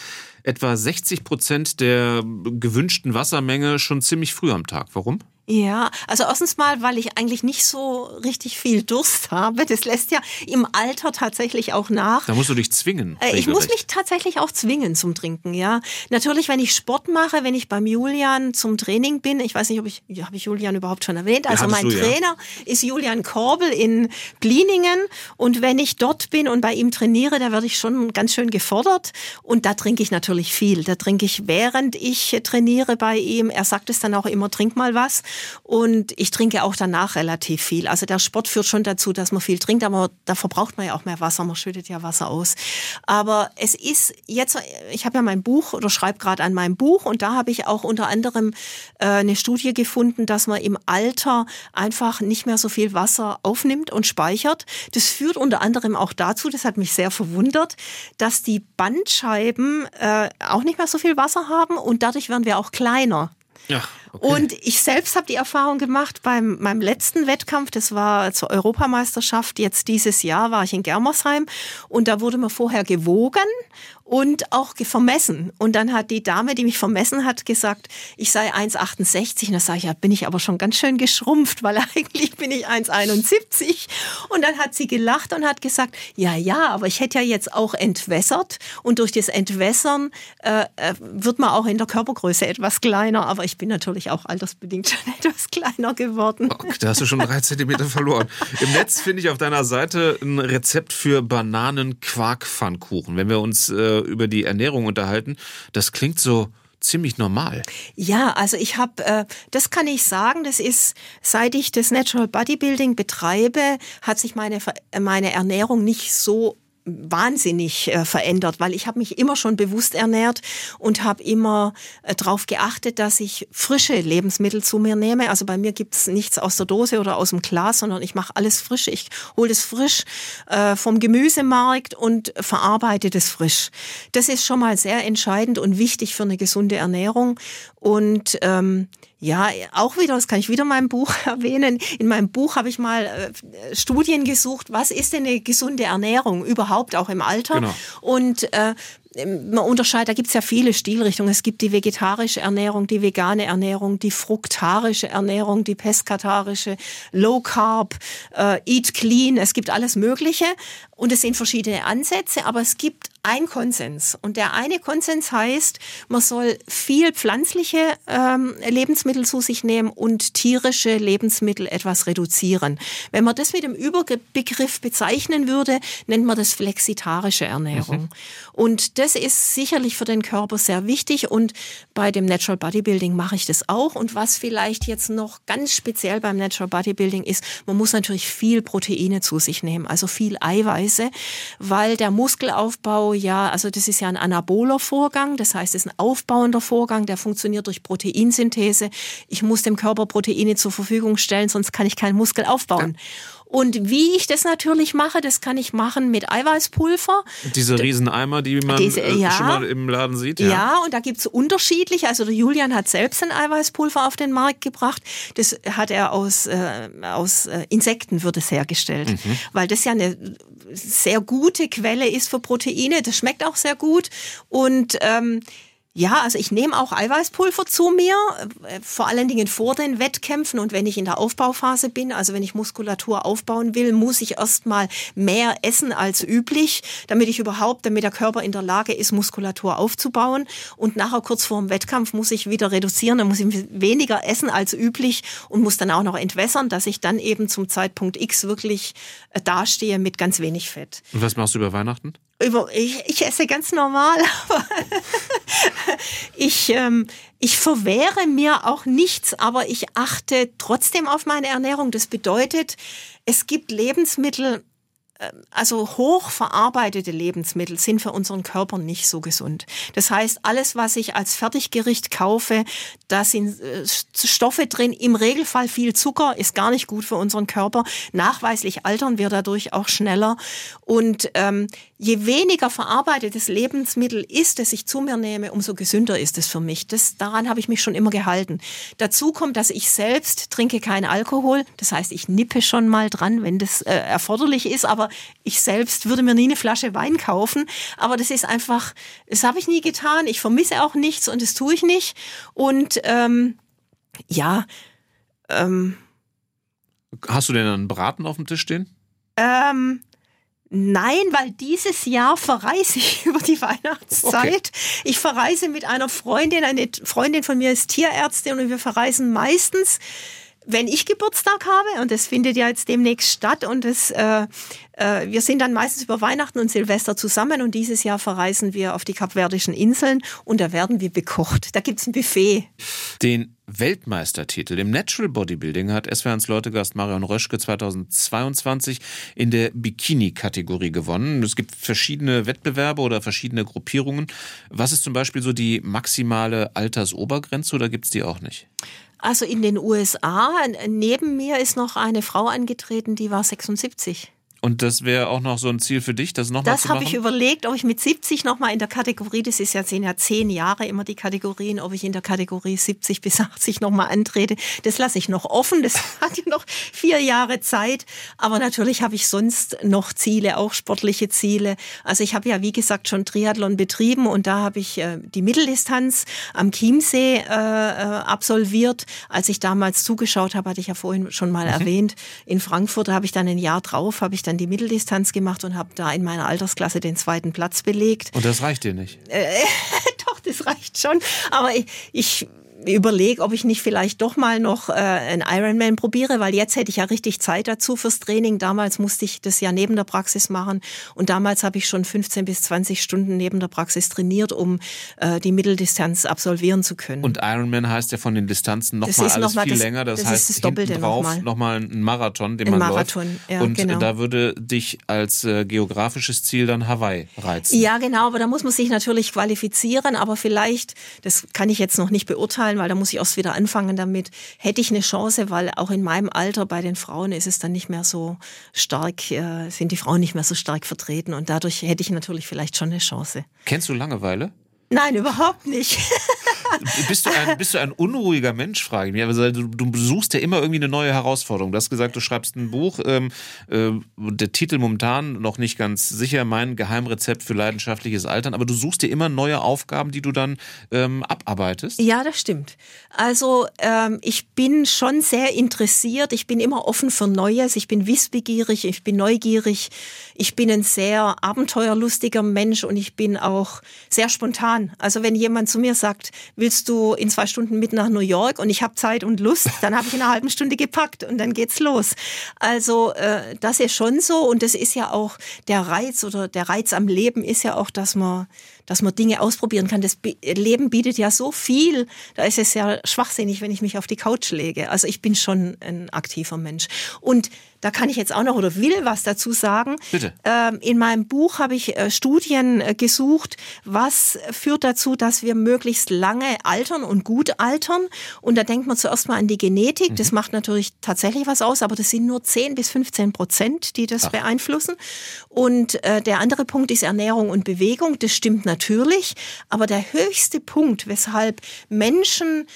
etwa 60 Prozent der gewünschten Wassermenge schon ziemlich früh am Tag. Warum? Ja, also erstens mal, weil ich eigentlich nicht so richtig viel Durst habe. Das lässt ja im Alter tatsächlich auch nach. Da musst du dich zwingen. Äh, ich muss mich tatsächlich auch zwingen zum Trinken, ja. Natürlich, wenn ich Sport mache, wenn ich beim Julian zum Training bin, ich weiß nicht, ob ich, habe ich Julian überhaupt schon erwähnt. Also mein du, Trainer ja. ist Julian Korbel in Bliningen und wenn ich dort bin und bei ihm trainiere, da werde ich schon ganz schön gefordert und da trinke ich natürlich viel. Da trinke ich, während ich trainiere bei ihm. Er sagt es dann auch immer, trink mal was. Und ich trinke auch danach relativ viel. Also der Sport führt schon dazu, dass man viel trinkt, aber da verbraucht man ja auch mehr Wasser. Man schüttet ja Wasser aus. Aber es ist jetzt, ich habe ja mein Buch oder schreibe gerade an meinem Buch und da habe ich auch unter anderem äh, eine Studie gefunden, dass man im Alter einfach nicht mehr so viel Wasser aufnimmt und speichert. Das führt unter anderem auch dazu, das hat mich sehr verwundert, dass die Bandscheiben äh, auch nicht mehr so viel Wasser haben und dadurch werden wir auch kleiner. Ja, okay. Und ich selbst habe die Erfahrung gemacht beim meinem letzten Wettkampf, das war zur Europameisterschaft. Jetzt dieses Jahr, war ich in Germersheim. Und da wurde mir vorher gewogen und auch vermessen. Und dann hat die Dame, die mich vermessen hat, gesagt, ich sei 1,68. Und da sage ich, ja, bin ich aber schon ganz schön geschrumpft, weil eigentlich bin ich 1,71. Und dann hat sie gelacht und hat gesagt, ja, ja, aber ich hätte ja jetzt auch entwässert. Und durch das Entwässern äh, äh wird man auch in der Körpergröße etwas kleiner. Aber ich bin natürlich auch altersbedingt schon etwas kleiner geworden. Okay, da hast du schon drei Zentimeter verloren. Im Netz finde ich auf deiner Seite ein Rezept für Bananen-Quark-Pfannkuchen. Wenn wir uns äh, über die Ernährung unterhalten. Das klingt so ziemlich normal. Ja, also ich habe, äh, das kann ich sagen, das ist, seit ich das Natural Bodybuilding betreibe, hat sich meine, meine Ernährung nicht so wahnsinnig äh, verändert, weil ich habe mich immer schon bewusst ernährt und habe immer äh, darauf geachtet, dass ich frische Lebensmittel zu mir nehme. Also bei mir gibt's nichts aus der Dose oder aus dem Glas, sondern ich mache alles frisch. Ich hole das frisch äh, vom Gemüsemarkt und verarbeite das frisch. Das ist schon mal sehr entscheidend und wichtig für eine gesunde Ernährung. Und ähm, ja, auch wieder, das kann ich wieder in meinem Buch erwähnen. In meinem Buch habe ich mal äh, Studien gesucht, was ist denn eine gesunde Ernährung überhaupt auch im Alter? Genau. Und äh, man unterscheidet, da gibt es ja viele Stilrichtungen. Es gibt die vegetarische Ernährung, die vegane Ernährung, die fruktarische Ernährung, die peskatarische, Low Carb, äh, Eat Clean. Es gibt alles Mögliche und es sind verschiedene Ansätze, aber es gibt ein Konsens. Und der eine Konsens heißt, man soll viel pflanzliche ähm, Lebensmittel zu sich nehmen und tierische Lebensmittel etwas reduzieren. Wenn man das mit dem Überbegriff bezeichnen würde, nennt man das flexitarische Ernährung. Mhm. Und das ist sicherlich für den Körper sehr wichtig und bei dem Natural Bodybuilding mache ich das auch. Und was vielleicht jetzt noch ganz speziell beim Natural Bodybuilding ist, man muss natürlich viel Proteine zu sich nehmen, also viel Eiweiße, weil der Muskelaufbau ja, also das ist ja ein anaboler Vorgang, das heißt, es ist ein aufbauender Vorgang, der funktioniert durch Proteinsynthese. Ich muss dem Körper Proteine zur Verfügung stellen, sonst kann ich keinen Muskel aufbauen. Ja. Und wie ich das natürlich mache, das kann ich machen mit Eiweißpulver. Diese Rieseneimer, die man Diese, äh, ja, schon mal im Laden sieht. Ja, ja und da gibt's unterschiedliche. Also der Julian hat selbst ein Eiweißpulver auf den Markt gebracht. Das hat er aus, äh, aus äh, Insekten wird es hergestellt. Mhm. Weil das ja eine sehr gute Quelle ist für Proteine. Das schmeckt auch sehr gut. Und ähm, ja, also ich nehme auch Eiweißpulver zu mir, äh, vor allen Dingen vor den Wettkämpfen und wenn ich in der Aufbauphase bin, also wenn ich Muskulatur aufbauen will, muss ich erstmal mehr essen als üblich, damit ich überhaupt, damit der Körper in der Lage ist, Muskulatur aufzubauen und nachher kurz vor dem Wettkampf muss ich wieder reduzieren, dann muss ich weniger essen als üblich und muss dann auch noch entwässern, dass ich dann eben zum Zeitpunkt X wirklich äh, dastehe mit ganz wenig Fett. Und was machst du über Weihnachten? über, ich, ich esse ganz normal, ich, ähm, ich verwehre mir auch nichts, aber ich achte trotzdem auf meine Ernährung. Das bedeutet, es gibt Lebensmittel, also hochverarbeitete Lebensmittel sind für unseren Körper nicht so gesund. Das heißt, alles, was ich als Fertiggericht kaufe, da sind äh, Stoffe drin, im Regelfall viel Zucker, ist gar nicht gut für unseren Körper. Nachweislich altern wir dadurch auch schneller. Und ähm, je weniger verarbeitetes Lebensmittel ist, das ich zu mir nehme, umso gesünder ist es für mich. Das, daran habe ich mich schon immer gehalten. Dazu kommt, dass ich selbst trinke keinen Alkohol. Das heißt, ich nippe schon mal dran, wenn das äh, erforderlich ist. Aber ich selbst würde mir nie eine Flasche Wein kaufen. Aber das ist einfach, das habe ich nie getan. Ich vermisse auch nichts und das tue ich nicht. Und ähm, ja. Ähm, Hast du denn einen Braten auf dem Tisch stehen? Ähm, Nein, weil dieses Jahr verreise ich über die Weihnachtszeit. Okay. Ich verreise mit einer Freundin, eine Freundin von mir ist Tierärztin und wir verreisen meistens wenn ich Geburtstag habe, und das findet ja jetzt demnächst statt, und das, äh, äh, wir sind dann meistens über Weihnachten und Silvester zusammen und dieses Jahr verreisen wir auf die Kapverdischen Inseln und da werden wir bekocht. Da gibt's ein Buffet. Den Weltmeistertitel im Natural Bodybuilding hat SWRs Leutegast Marion Röschke 2022 in der Bikini-Kategorie gewonnen. Es gibt verschiedene Wettbewerbe oder verschiedene Gruppierungen. Was ist zum Beispiel so die maximale Altersobergrenze oder gibt's die auch nicht? Also in den USA, neben mir ist noch eine Frau angetreten, die war 76. Und das wäre auch noch so ein Ziel für dich, das nochmal zu machen? Das habe ich überlegt, ob ich mit 70 nochmal in der Kategorie, das ist ja, sind ja zehn Jahre immer die Kategorien, ob ich in der Kategorie 70 bis 80 nochmal antrete. Das lasse ich noch offen, das hat ja noch vier Jahre Zeit. Aber natürlich habe ich sonst noch Ziele, auch sportliche Ziele. Also ich habe ja, wie gesagt, schon Triathlon betrieben und da habe ich äh, die Mitteldistanz am Chiemsee äh, äh absolviert. Als ich damals zugeschaut habe, hatte ich ja vorhin schon mal mhm. erwähnt, in Frankfurt habe ich dann ein Jahr drauf, habe ich dann dann die Mitteldistanz gemacht und habe da in meiner Altersklasse den zweiten Platz belegt. Und das reicht dir nicht? Äh, doch, das reicht schon. Aber ich, ich überlege, ob ich nicht vielleicht doch mal noch äh, einen Ironman probiere, weil jetzt hätte ich ja richtig Zeit dazu fürs Training. Damals musste ich das ja neben der Praxis machen und damals habe ich schon 15 bis 20 Stunden neben der Praxis trainiert, um äh, die Mitteldistanz absolvieren zu können. Und Ironman heißt ja von den Distanzen noch das mal alles noch mal viel das, länger. Das, das heißt ist das Doppelte drauf nochmal. nochmal ein Marathon, den ein man Marathon, läuft. Ja, und genau. da würde dich als äh, geografisches Ziel dann Hawaii reizen. Ja, genau, aber da muss man sich natürlich qualifizieren, aber vielleicht, das kann ich jetzt noch nicht beurteilen, fallen, weil da muss ich erst wieder anfangen damit. Hätte ich eine Chance, weil auch in meinem Alter bei den Frauen ist es dann nicht mehr so stark, äh, sind die Frauen nicht mehr so stark vertreten und dadurch hätte ich natürlich vielleicht schon eine Chance. Kennst du Langeweile? Nein, überhaupt nicht. bist, du ein, bist du ein unruhiger Mensch, frage ich mich. Also, du, du suchst ja immer irgendwie eine neue Herausforderung. Du hast gesagt, du schreibst ein Buch. Ähm, äh, der Titel momentan noch nicht ganz sicher, mein Geheimrezept für leidenschaftliches Altern. Aber du suchst dir immer neue Aufgaben, die du dann ähm, abarbeitest. Ja, das stimmt. Also ähm, ich bin schon sehr interessiert. Ich bin immer offen für Neues. Ich bin wissbegierig. Ich bin neugierig. Ich bin ein sehr abenteuerlustiger Mensch und ich bin auch sehr spontan. Also wenn jemand zu mir sagt, willst du in zwei Stunden mit nach New York und ich habe Zeit und Lust, dann habe ich in einer halben Stunde gepackt und dann geht's los. Also äh, das ist schon so und das ist ja auch der Reiz oder der Reiz am Leben ist ja auch, dass man dass man Dinge ausprobieren kann. Das Leben bietet ja so viel. Da ist es ja schwachsinnig, wenn ich mich auf die Couch lege. Also ich bin schon ein aktiver Mensch. Und da kann ich jetzt auch noch oder will was dazu sagen. Bitte. Ähm, in meinem Buch habe ich äh, Studien äh, gesucht, was führt dazu, dass wir möglichst lange altern und gut altern. Und da denkt man zuerst mal an die Genetik. Mhm. Das macht natürlich tatsächlich was aus, aber das sind nur 10 bis 15 Prozent, die das Ach. beeinflussen. Und äh, der andere Punkt ist Ernährung und Bewegung. Das stimmt natürlich. Aber der höchste Punkt, weshalb Menschen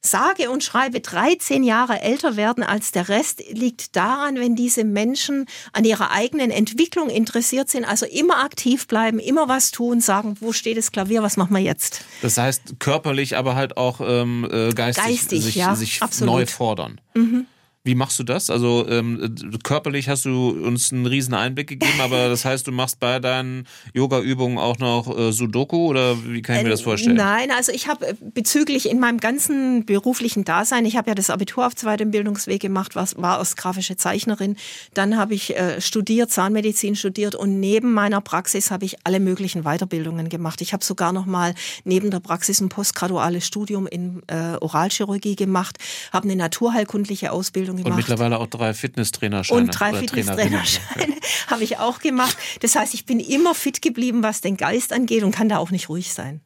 sage und schreibe 13 Jahre älter werden als der Rest, liegt daran, wenn diese Menschen an ihrer eigenen Entwicklung interessiert sind, also immer aktiv bleiben, immer was tun, sagen, wo steht das Klavier, was machen wir jetzt? Das heißt körperlich, aber halt auch ähm, äh, geistig, geistig sich, ja, sich neu fordern. Mhm. Wie machst du das? Also ähm, körperlich hast du uns einen riesen Einblick gegeben, aber das heißt, du machst bei deinen Yoga-Übungen auch noch äh, Sudoku oder wie kann ich mir das vorstellen? Nein, also ich habe äh, bezüglich in meinem ganzen beruflichen Dasein, ich habe ja das Abitur auf zweitem Bildungsweg gemacht, was war als grafische Zeichnerin. Dann habe ich äh, studiert, Zahnmedizin studiert und neben meiner Praxis habe ich alle möglichen Weiterbildungen gemacht. Ich habe sogar noch mal neben der Praxis ein postgraduales Studium in äh, Oralchirurgie gemacht, habe eine naturheilkundliche Ausbildung gemacht. Und mittlerweile auch drei Fitnesstrainerscheine. Und drei Fitnesstrainerscheine habe ich auch gemacht. Das heißt, ich bin immer fit geblieben, was den Geist angeht und kann da auch nicht ruhig sein.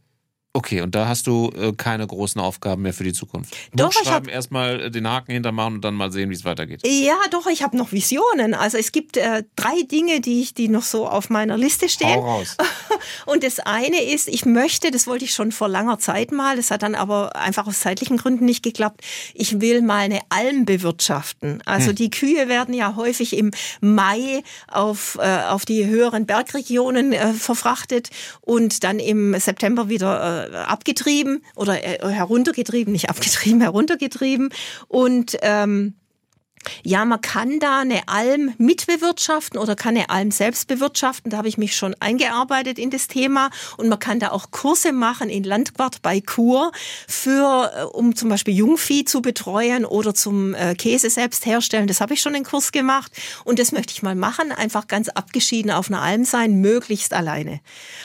Okay, und da hast du äh, keine großen Aufgaben mehr für die Zukunft. Doch, Buch schreiben, erstmal äh, den Haken hintermachen und dann mal sehen, wie es weitergeht. Ja, doch, ich habe noch Visionen. Also es gibt äh, drei Dinge, die ich, die noch so auf meiner Liste stehen. Hau raus. Und das eine ist, ich möchte, das wollte ich schon vor langer Zeit mal, das hat dann aber einfach aus zeitlichen Gründen nicht geklappt. Ich will mal eine Alm bewirtschaften. Also hm. die Kühe werden ja häufig im Mai auf, äh, auf die höheren Bergregionen äh, verfrachtet und dann im September wieder äh, abgetrieben oder äh, heruntergetrieben, nicht abgetrieben, heruntergetrieben. Und ähm, ja, man kann da eine Alm mitbewirtschaften oder kann eine Alm selbst bewirtschaften. Da habe ich mich schon eingearbeitet in das Thema. Und man kann da auch Kurse machen in Landquart bei Kur für, äh, um zum Beispiel Jungvieh zu betreuen oder zum äh, Käse selbst herstellen. Das habe ich schon einen Kurs gemacht. Und das möchte ich mal machen. Einfach ganz abgeschieden auf einer Alm sein, möglichst alleine.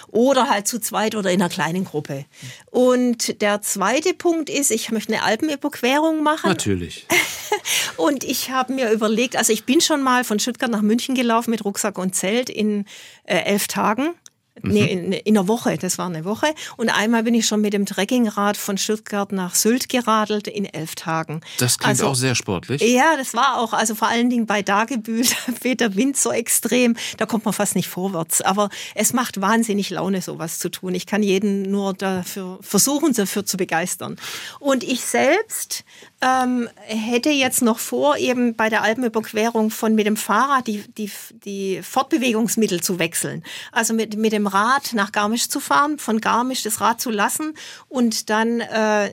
Oder halt zu zweit oder in einer kleinen Gruppe. Und der zweite Punkt ist, ich möchte eine Alpenüberquerung machen. Natürlich. Und ich ich habe mir überlegt, also ich bin schon mal von Stuttgart nach München gelaufen mit Rucksack und Zelt in äh, elf Tagen. Mhm. Nee, in, in einer Woche, das war eine Woche. Und einmal bin ich schon mit dem Trekkingrad von Stuttgart nach Sylt geradelt in elf Tagen. Das klingt also, auch sehr sportlich. Ja, das war auch, also vor allen Dingen bei Dagebühl, weht der Wind so extrem, da kommt man fast nicht vorwärts. Aber es macht wahnsinnig Laune, sowas zu tun. Ich kann jeden nur dafür versuchen, dafür zu begeistern. Und ich selbst ähm, hätte jetzt noch vor, eben bei der Alpenüberquerung von mit dem Fahrrad die, die, die Fortbewegungsmittel zu wechseln. Also mit, mit dem Rad nach Garmisch zu fahren, von Garmisch das Rad zu lassen und dann äh,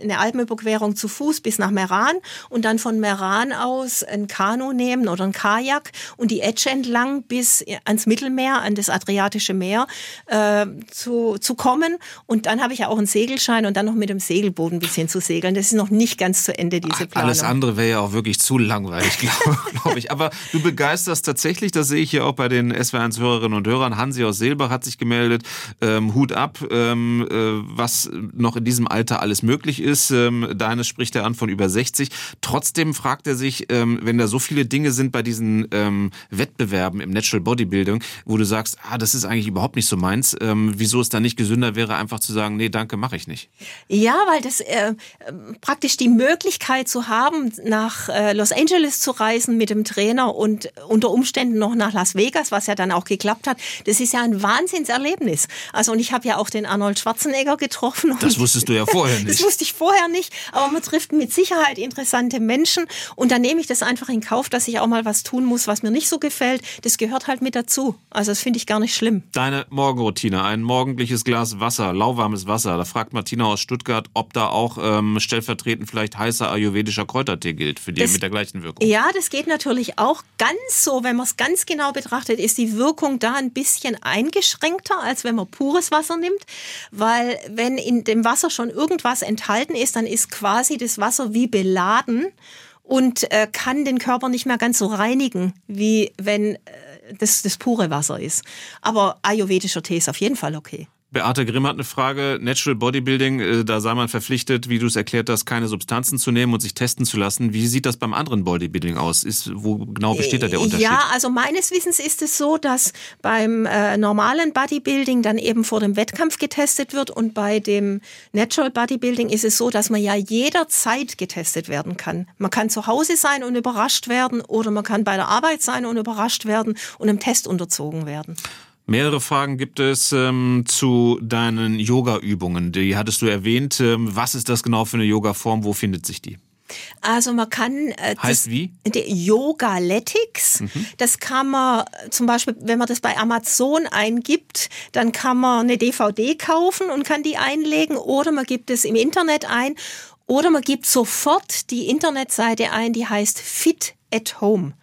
eine Alpenüberquerung zu Fuß bis nach Meran und dann von Meran aus ein Kanu nehmen oder ein Kajak und die Etche entlang bis ans Mittelmeer, an das Adriatische Meer äh, zu, zu kommen. Und dann habe ich ja auch einen Segelschein und dann noch mit dem Segelboot ein bisschen zu segeln. Das ist noch nicht ganz zu Ende, diese Planung. Alles andere wäre ja auch wirklich zu langweilig, glaube glaub ich. Aber du begeisterst tatsächlich, das sehe ich hier auch bei den SW1-Hörerinnen und Hörern. Hansi aus Silber hat sich gemeldet. Ähm, Hut ab, ähm, äh, was noch in diesem Alter alles möglich ist. Ähm, Deines spricht er an von über 60. Trotzdem fragt er sich, ähm, wenn da so viele Dinge sind bei diesen ähm, Wettbewerben im Natural Bodybuilding, wo du sagst, ah, das ist eigentlich überhaupt nicht so meins, ähm, wieso es da nicht gesünder wäre, einfach zu sagen, nee, danke, mache ich nicht. Ja, weil das äh, praktisch die Möglichkeit Möglichkeit zu haben, nach äh, Los Angeles zu reisen mit dem Trainer und unter Umständen noch nach Las Vegas, was ja dann auch geklappt hat, das ist ja ein Wahnsinnserlebnis. Erlebnis. Also und ich habe ja auch den Arnold Schwarzenegger getroffen. Das wusstest du ja vorher nicht. Das wusste ich vorher nicht, aber man trifft mit Sicherheit interessante Menschen und dann nehme ich das einfach in Kauf, dass ich auch mal was tun muss, was mir nicht so gefällt. Das gehört halt mit dazu. Also das finde ich gar nicht schlimm. Deine Morgenroutine, ein morgendliches Glas Wasser, lauwarmes Wasser. Da fragt Martina aus Stuttgart, ob da auch ähm, stellvertretend vielleicht heißer ayurvedischer Kräutertee gilt für die das, mit der gleichen Wirkung. Ja, das geht natürlich auch ganz so, wenn man es ganz genau betrachtet, ist die Wirkung da ein bisschen eingeschränkter, als wenn man pures Wasser nimmt, weil wenn in dem Wasser schon irgendwas enthalten ist, dann ist quasi das Wasser wie beladen und äh, kann den Körper nicht mehr ganz so reinigen, wie wenn äh, das, das pure Wasser ist. Aber ayurvedischer Tee ist auf jeden Fall okay. Beate Grimm hat eine Frage. Natural Bodybuilding, äh, da sei man verpflichtet, wie du es erklärt hast, keine Substanzen zu nehmen und sich testen zu lassen. Wie sieht das beim anderen Bodybuilding aus? Ist, wo genau besteht da der Unterschied? Ja, also meines Wissens ist es so, dass beim äh, normalen Bodybuilding dann eben vor dem Wettkampf getestet wird und bei dem Natural Bodybuilding ist es so, dass man ja jederzeit getestet werden kann. Man kann zu Hause sein und überrascht werden oder man kann bei der Arbeit sein und überrascht werden und einem Test unterzogen werden. Mehrere Fragen gibt es ähm, zu deinen Yoga-Übungen. Die hattest du erwähnt. Ähm, was ist das genau für eine Yoga-Form? Wo findet sich die? Also man kann äh, heißt das, wie Yogaletics. Mhm. Das kann man zum Beispiel, wenn man das bei Amazon eingibt, dann kann man eine DVD kaufen und kann die einlegen oder man gibt es im Internet ein oder man gibt sofort die Internetseite ein, die heißt Fit at Home.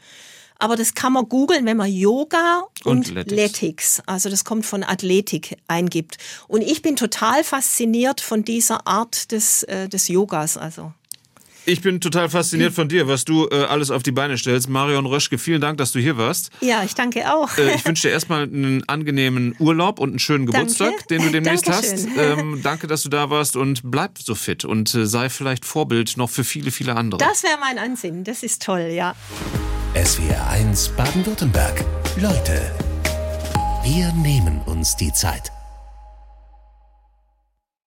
Aber das kann man googeln, wenn man Yoga und, und Athletics, also das kommt von Athletik, eingibt. Und ich bin total fasziniert von dieser Art des, äh, des Yogas. Also. Ich bin total fasziniert von dir, was du äh, alles auf die Beine stellst. Marion Röschke, vielen Dank, dass du hier warst. Ja, ich danke auch. Äh, ich wünsche dir erstmal einen angenehmen Urlaub und einen schönen Geburtstag, danke. den du demnächst hast. Ähm, danke, dass du da warst und bleib so fit und äh, sei vielleicht Vorbild noch für viele, viele andere. Das wäre mein Ansinnen. Das ist toll, ja. SWR 1 Baden-Württemberg. Leute, wir nehmen uns die Zeit.